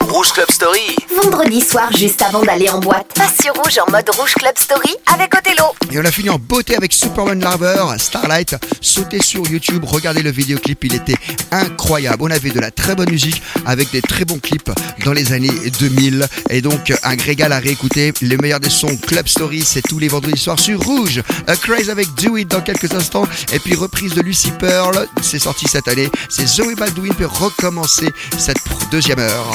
Rouge Rouge Club Story. Vendredi soir, juste avant d'aller en boîte, passe sur Rouge en mode Rouge Club Story avec Othello. Et on a fini en beauté avec Superman Larver, Starlight. Sautez sur YouTube, regardez le vidéoclip, il était incroyable. On avait de la très bonne musique avec des très bons clips dans les années 2000. Et donc, un régal à réécouter. Les meilleurs des sons Club Story, c'est tous les vendredis soirs sur Rouge. A Craze avec Do It dans quelques instants. Et puis, reprise de Lucy Pearl, c'est sorti cette année. C'est Zoe Baldwin peut recommencer cette deuxième heure.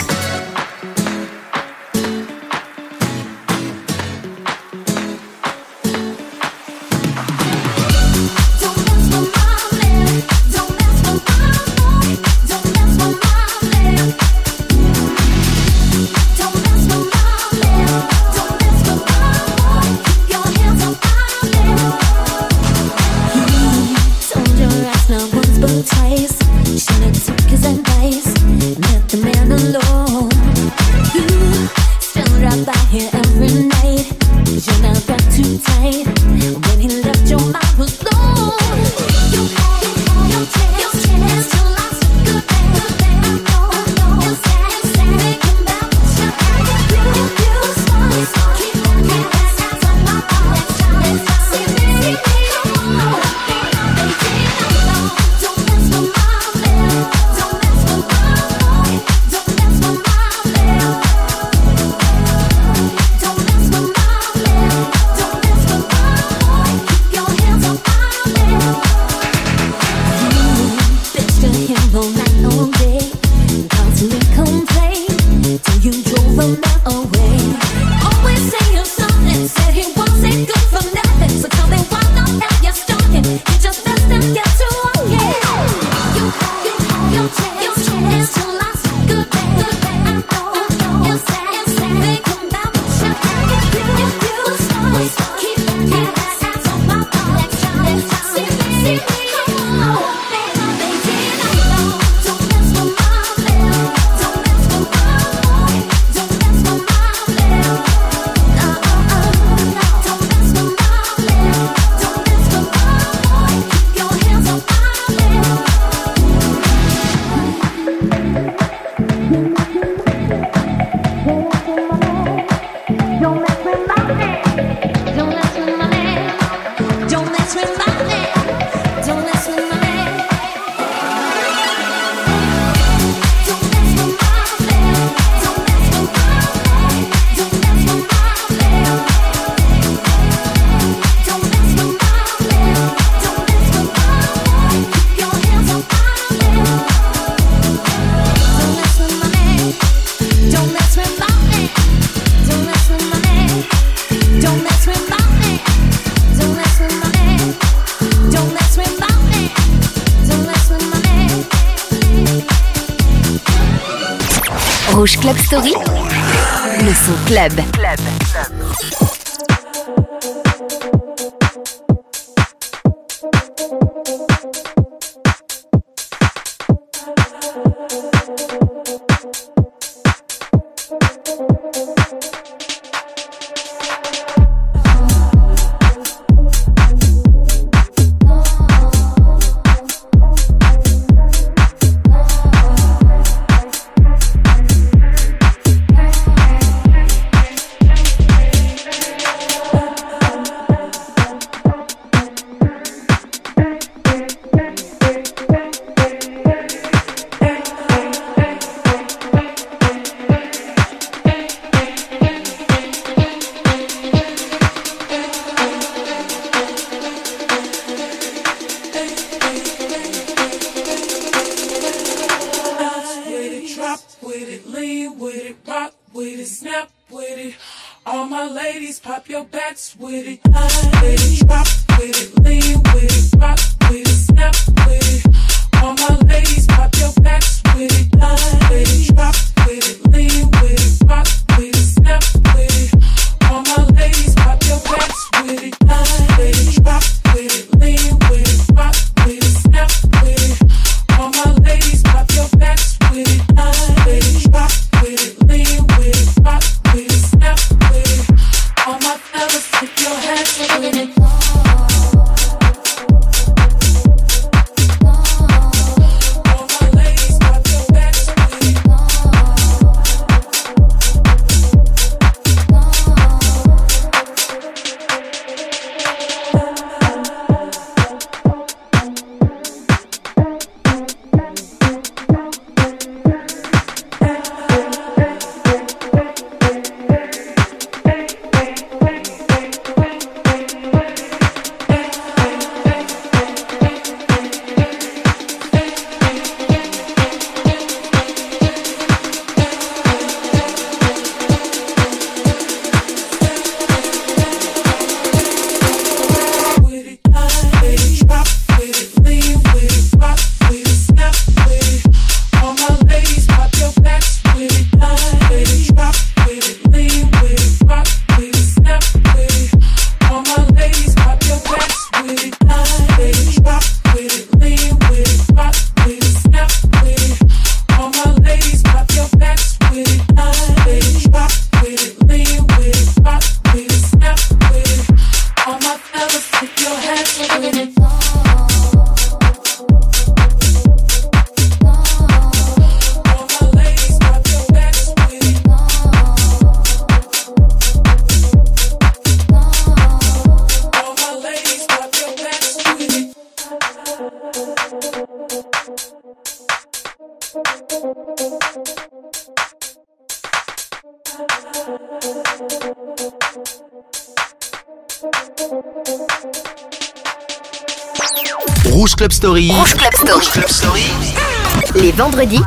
Les vendredis,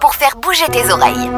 pour faire bouger tes oreilles.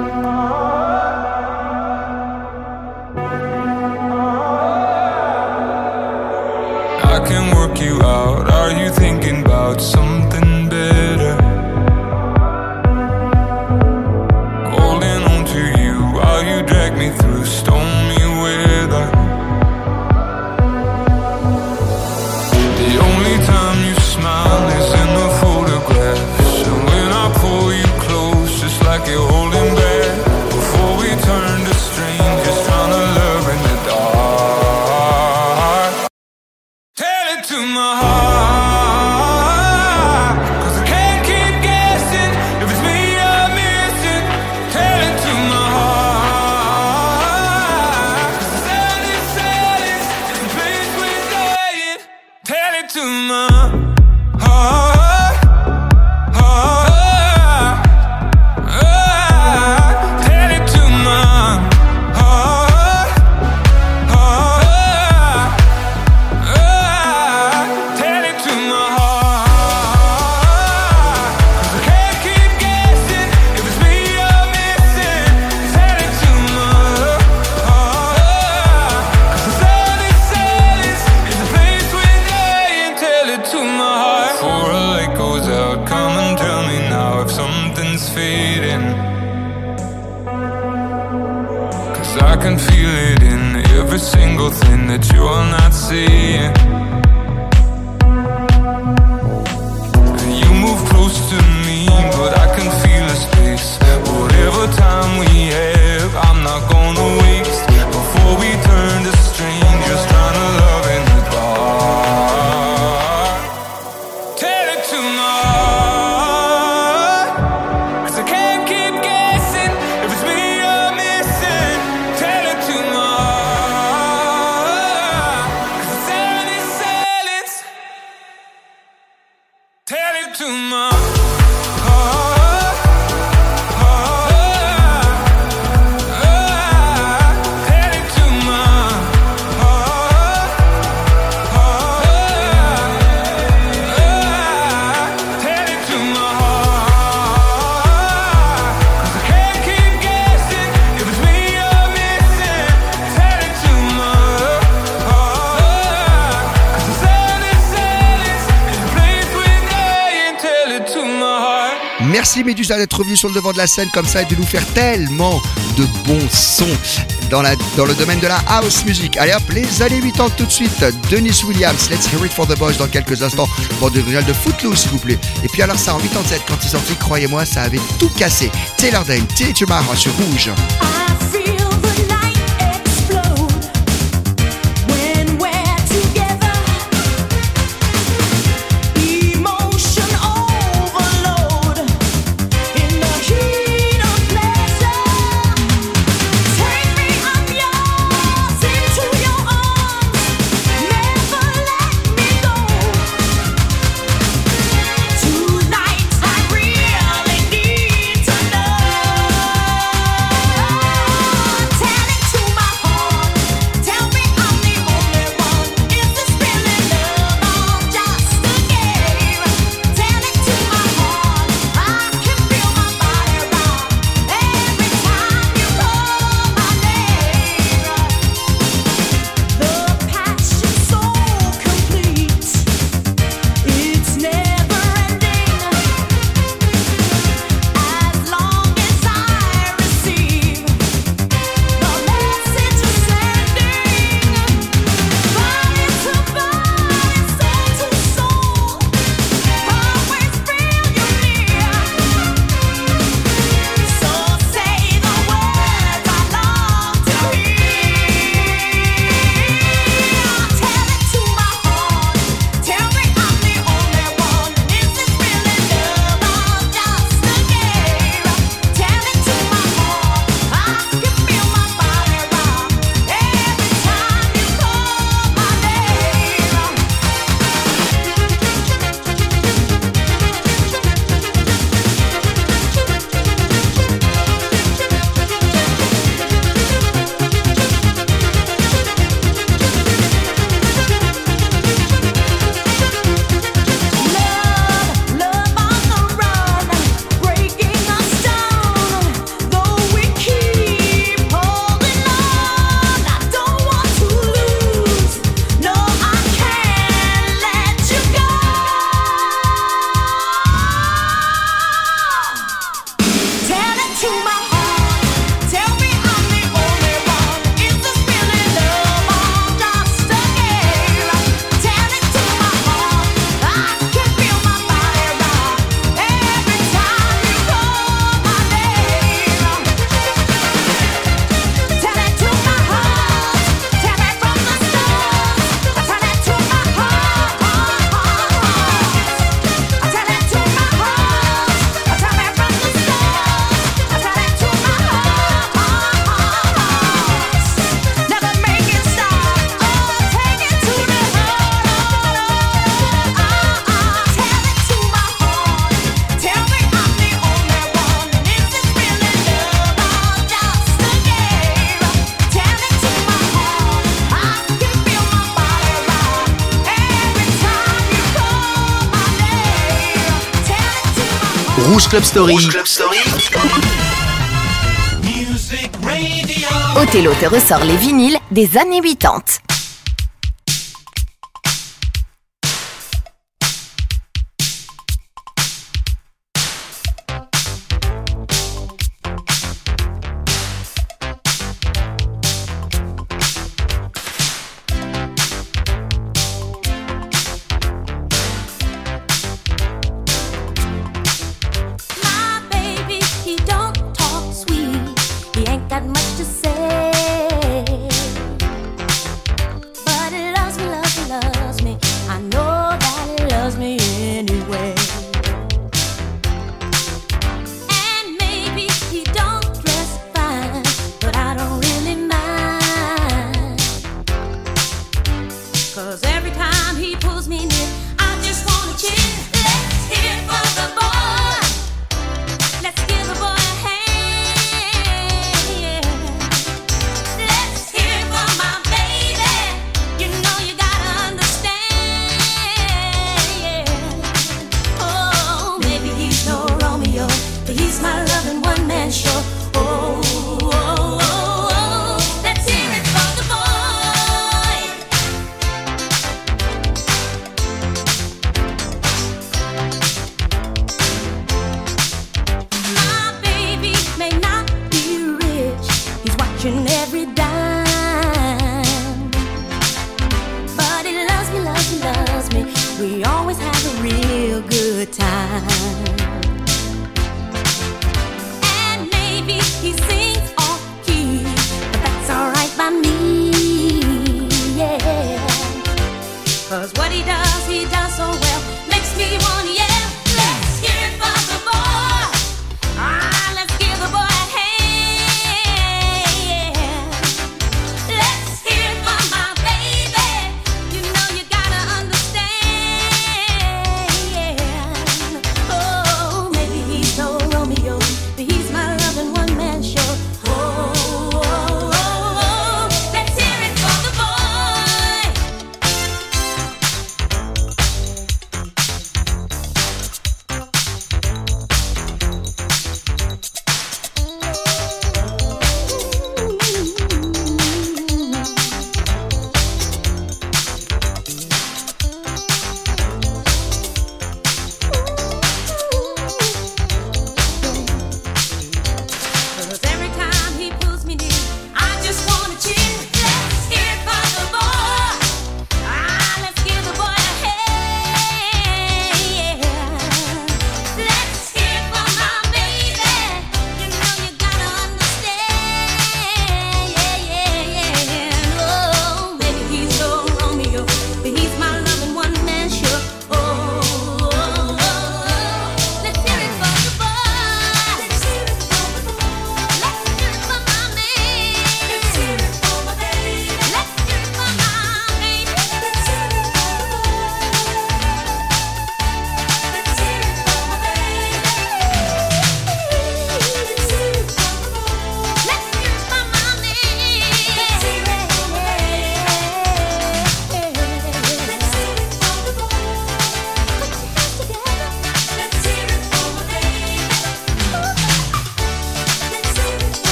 Merci Médusa d'être venu sur le devant de la scène comme ça et de nous faire tellement de bons sons dans, le domaine de la house music. Allez hop, les années 80 tout de suite. Dennis Williams, Let's Hear It for the Boys dans quelques instants. Bande originale de Footloose s'il vous plaît. Et puis alors ça en 87 quand ils sorti, croyez-moi, ça avait tout cassé. Taylor Dane, Teacher sur Rouge. Rouge Club Story. Rouge Club Story. Music Radio. Othello te ressort les vinyles des années 80.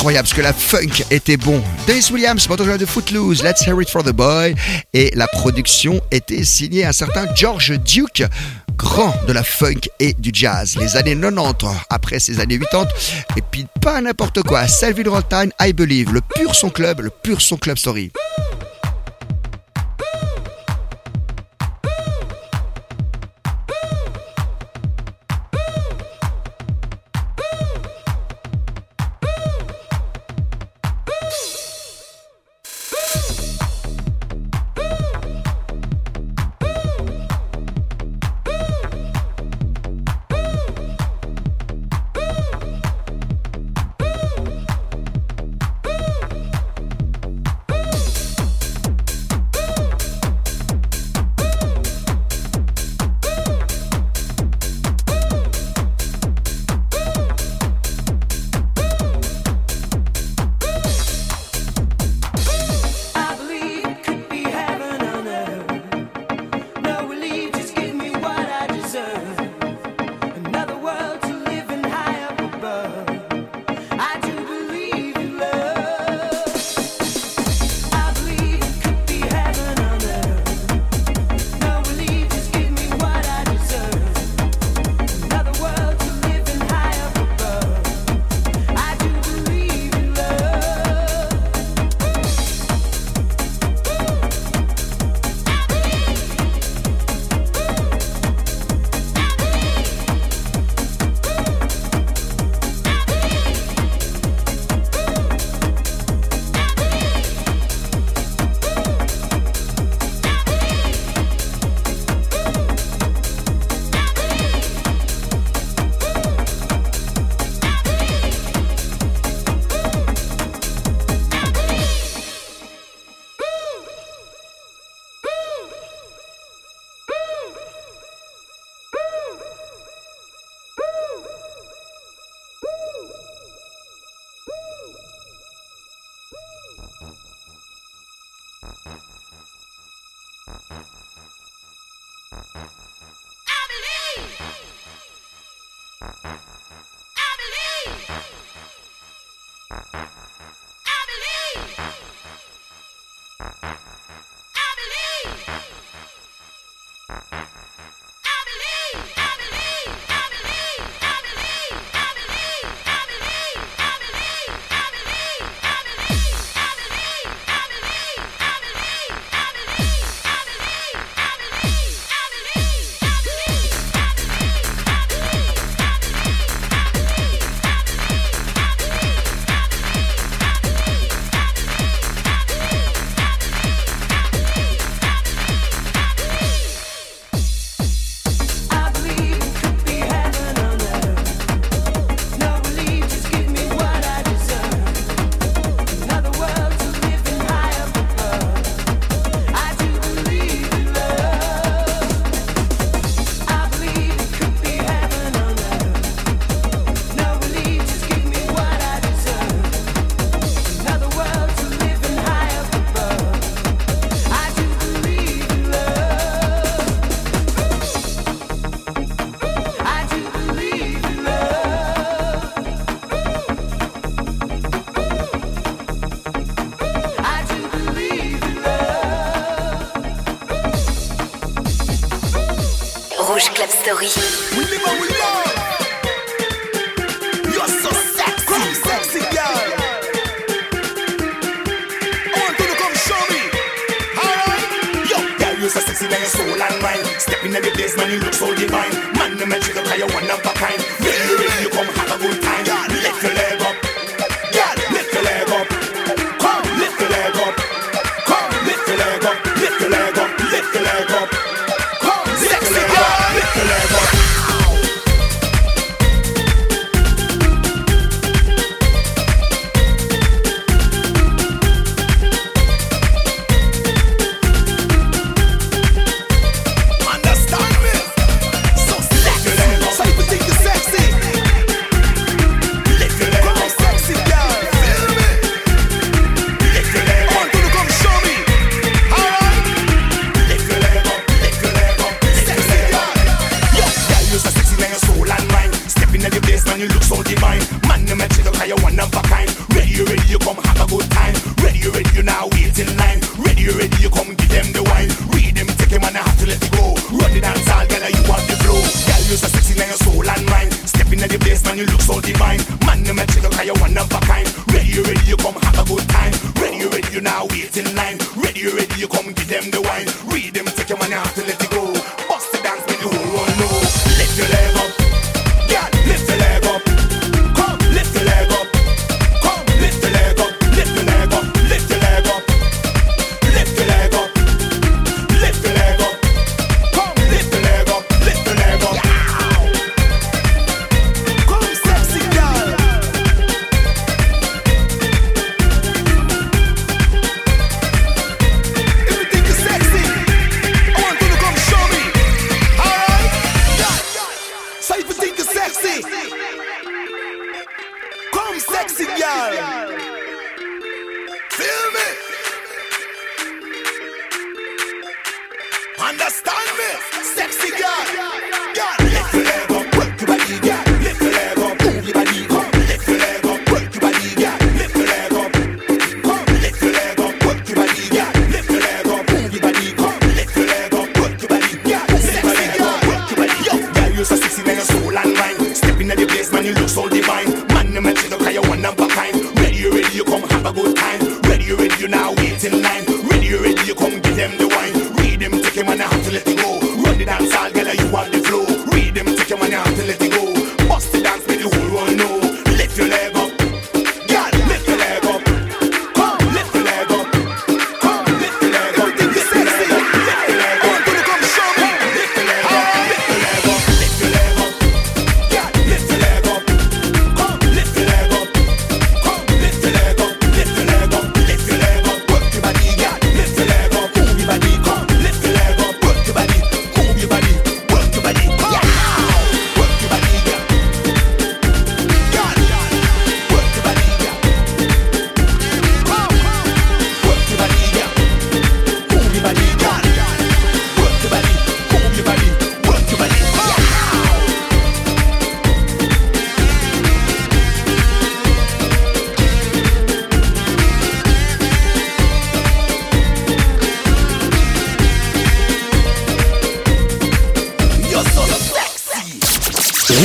incroyable, parce que la funk était bon. Dennis Williams, manager de Footloose, Let's Hear It for the Boy, et la production était signée à un certain George Duke grand de la funk et du jazz. Les années 90, après ces années 80, et puis pas n'importe quoi. Selville Rothstein, I Believe, le pur son club, le pur son club story.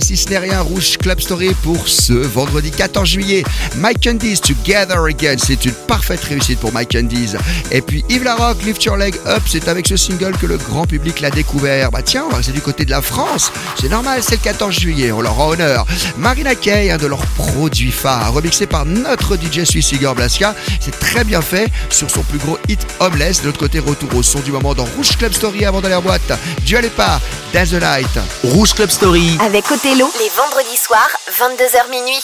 si ce n'est rien, Rouge Club Story pour ce vendredi 14 juillet. Mike Candies, Together Again, c'est une parfaite réussite pour Mike Candies. Et puis Yves Larocque, Lift Your Leg Up, c'est avec ce single que le grand public l'a découvert. Bah tiens, c'est du côté de la France, c'est normal, c'est le 14 juillet, on leur rend honneur. Marina Kaye, un de leurs produits phares, remixé par notre DJ suisse Igor Blaska, c'est très bien fait sur son plus gros hit Homeless. De l'autre côté, retour au son du moment dans Rouge Club Story avant d'aller en boîte. Dieu pas, Dance the Night. Rouge Club Story. Avec Othello, les vendredis soirs, 22h minuit.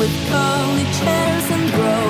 With curly chairs and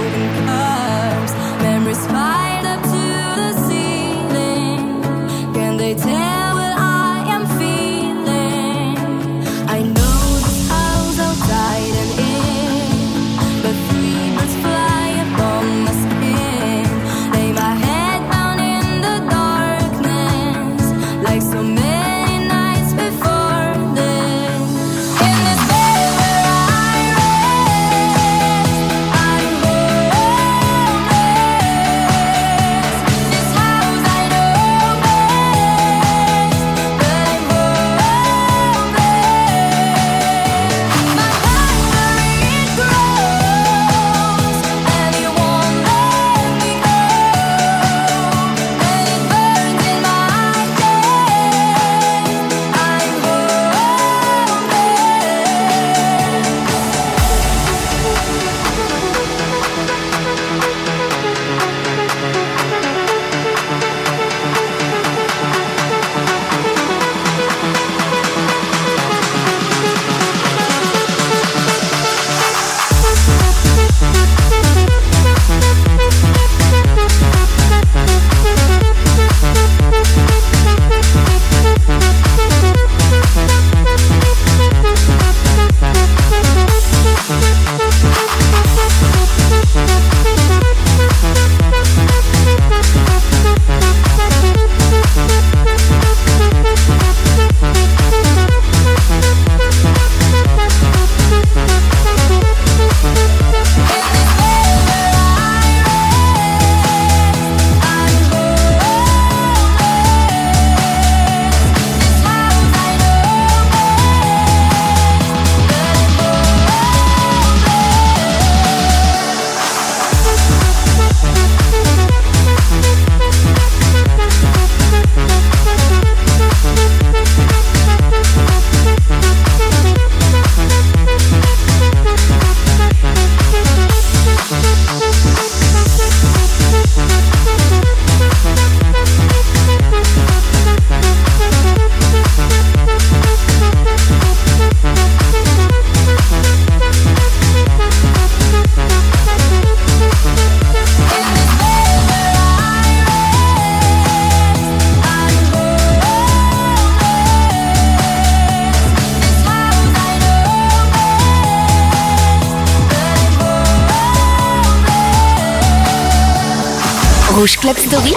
Club Story,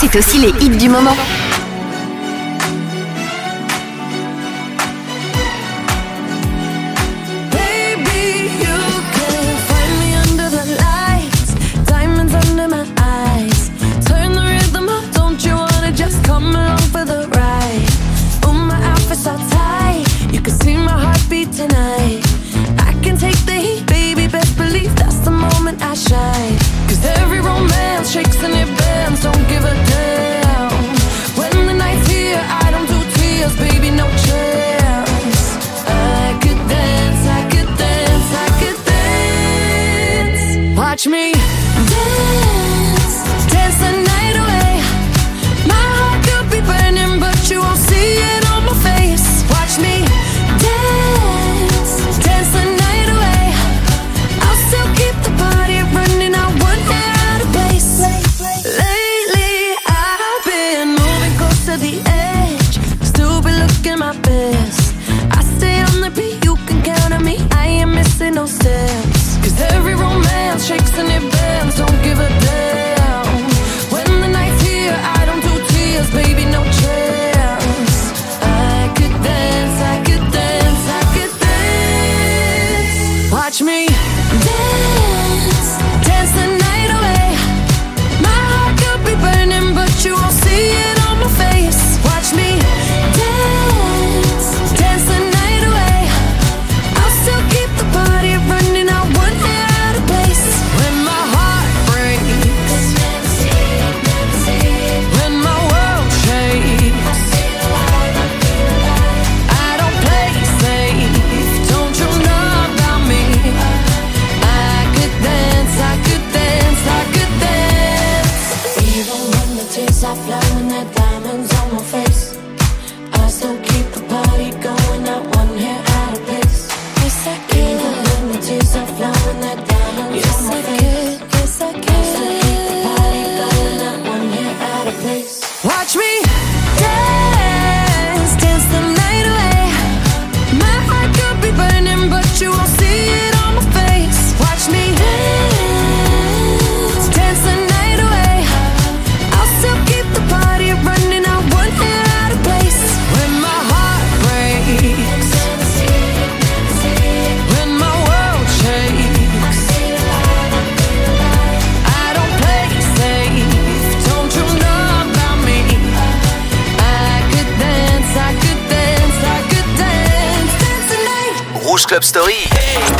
c'est aussi les hits du moment.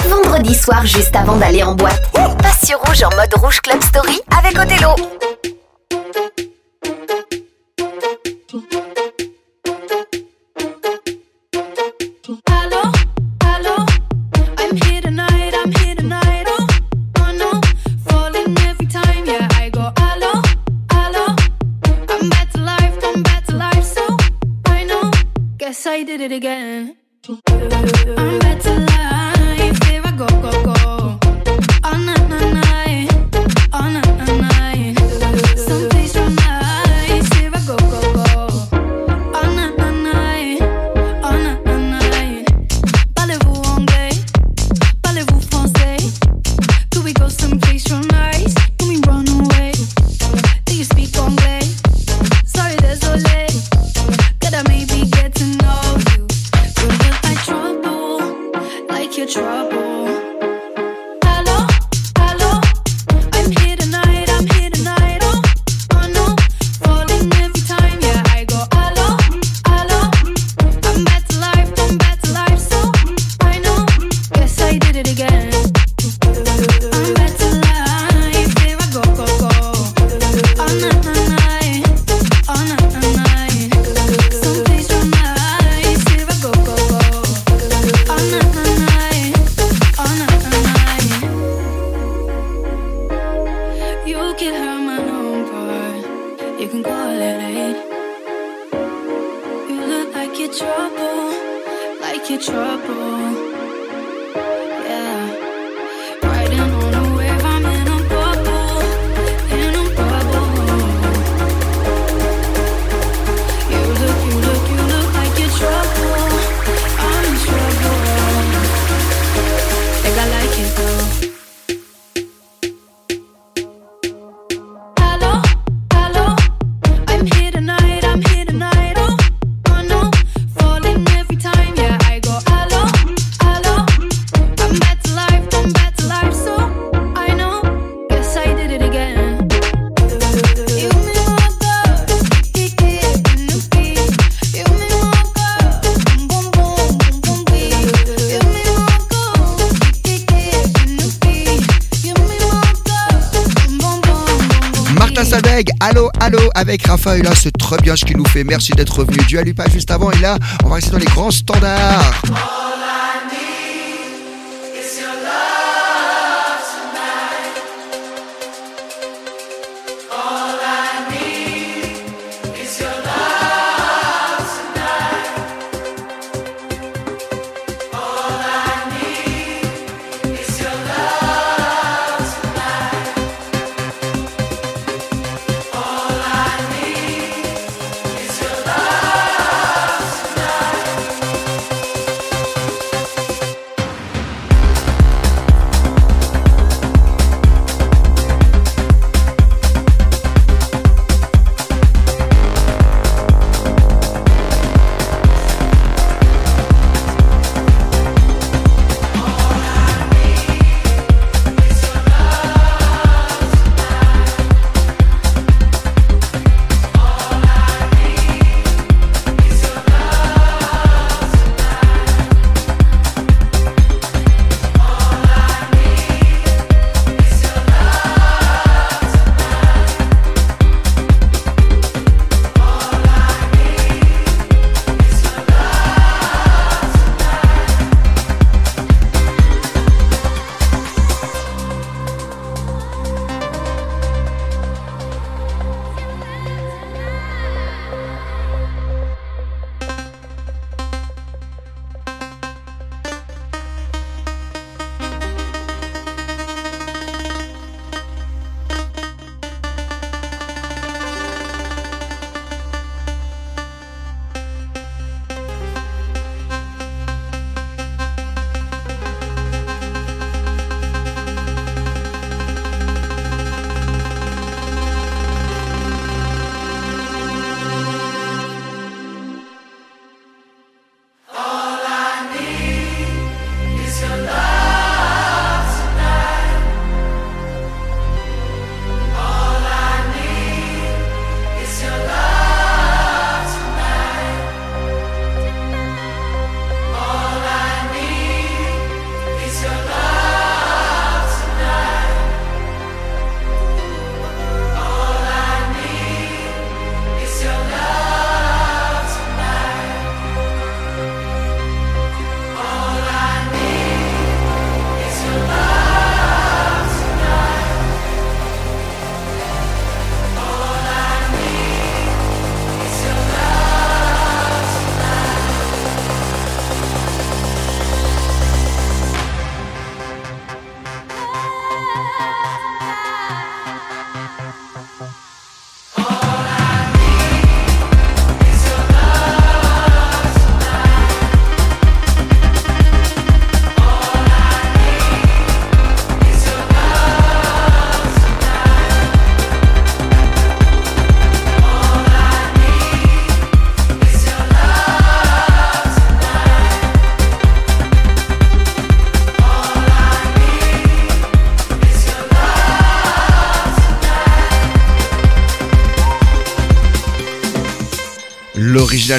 Vendredi soir, juste avant d'aller en boîte. Passe sur rouge en mode rouge Club Story avec Othello. Raphaël, là, c'est très bien ce qu'il nous fait. Merci d'être revenu. Du Alupa juste avant, et là, on va rester dans les grands standards.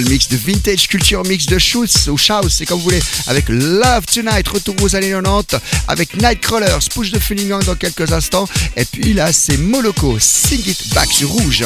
Mix de Vintage Culture Mix de Schultz ou Schaus, c'est comme vous voulez, avec Love Tonight, retour aux années 90, avec Nightcrawlers, push de Funningang dans quelques instants, et puis là c'est Moloko, Sing It Back Rouge.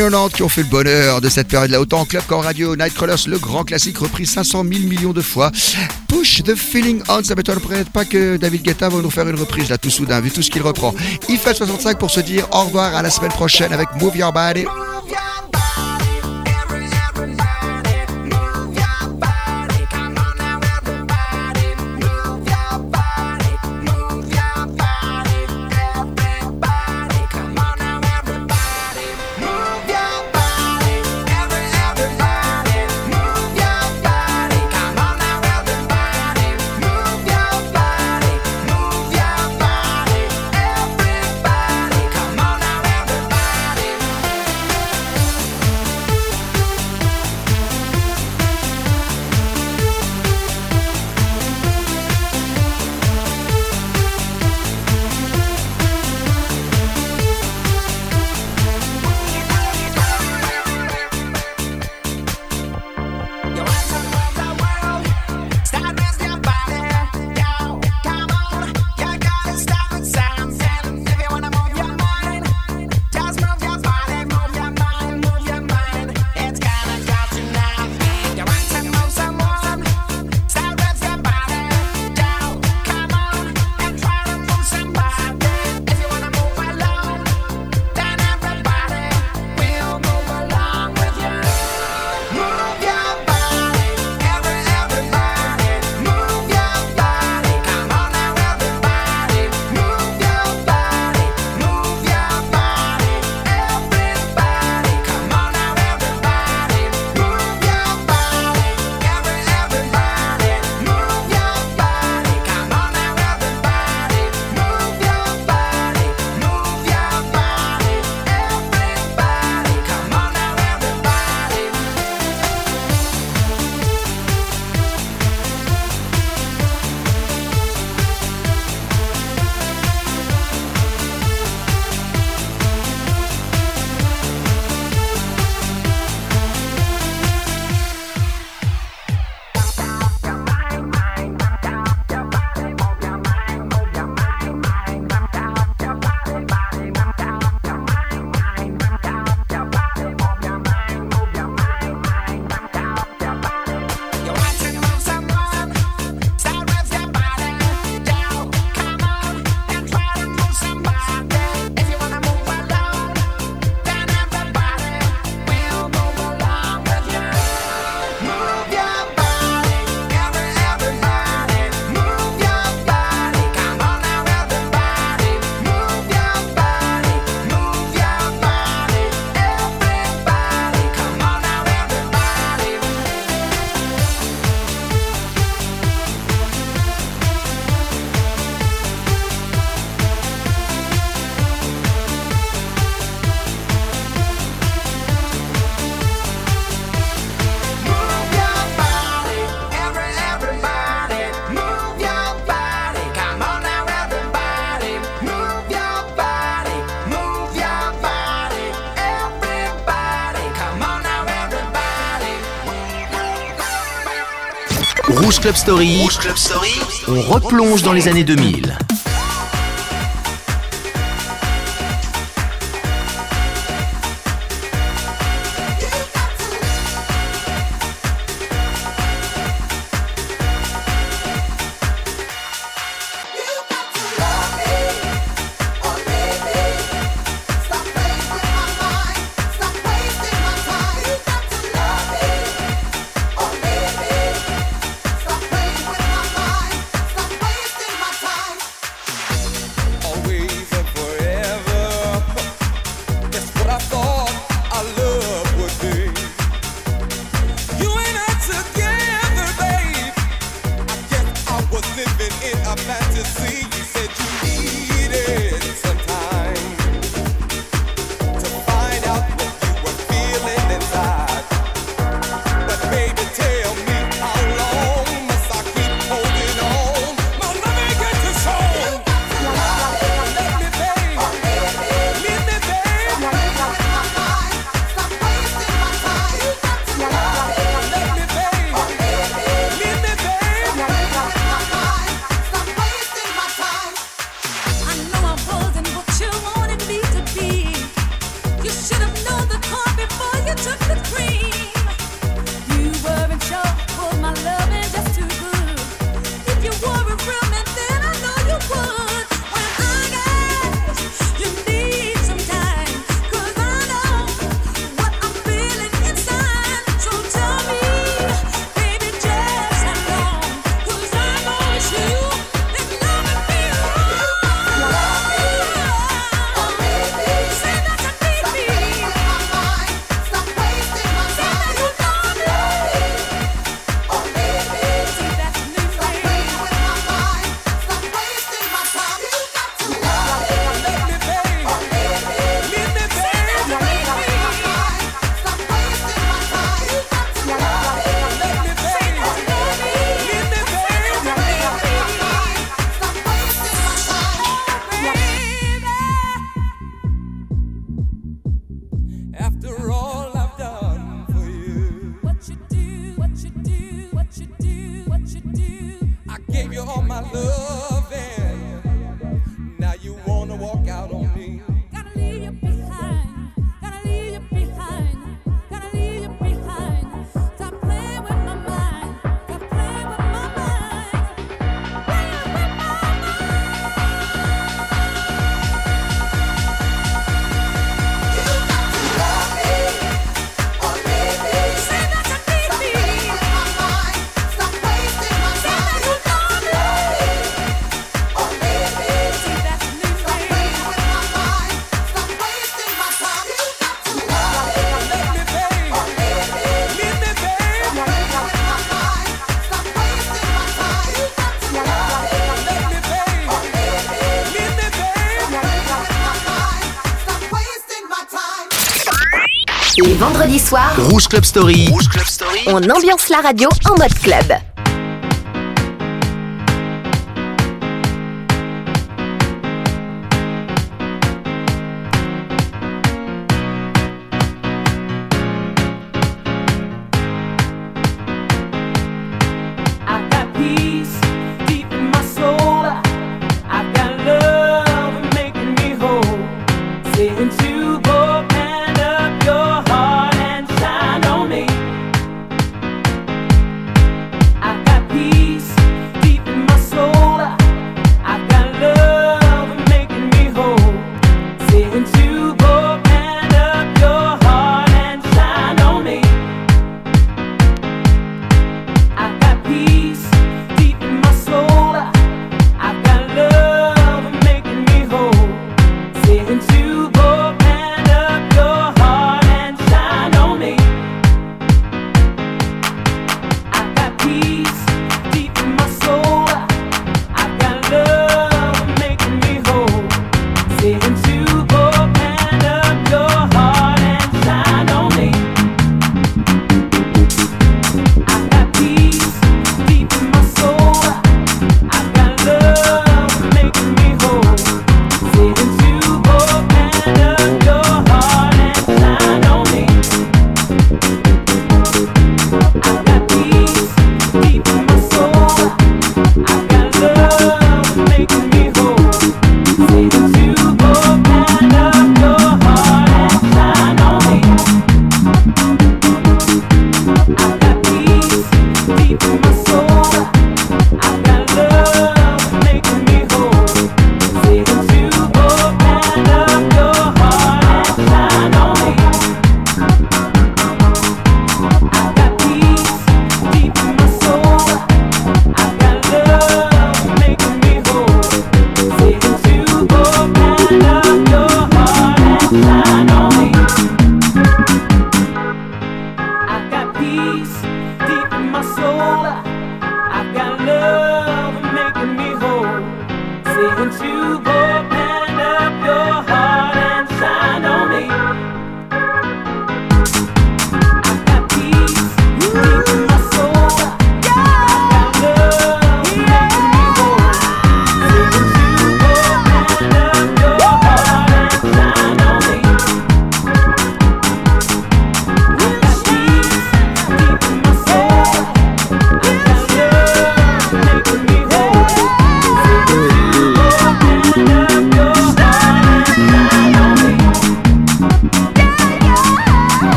Sons des années 90 qui ont fait le bonheur de cette période-là, autant en club qu'en radio. Nightcrawlers, le grand classique repris 500 000 millions de fois. Push the feeling on, ça m'étonnerait pas que David Guetta va nous faire une reprise là tout soudain, vu tout ce qu'il reprend. Il fait 65 pour se dire au revoir à la semaine prochaine avec Move Your Body. Club Story. Rouge Club Story. On replonge dans les années 2000. Rouge Club Story. On ambiance la radio en mode club.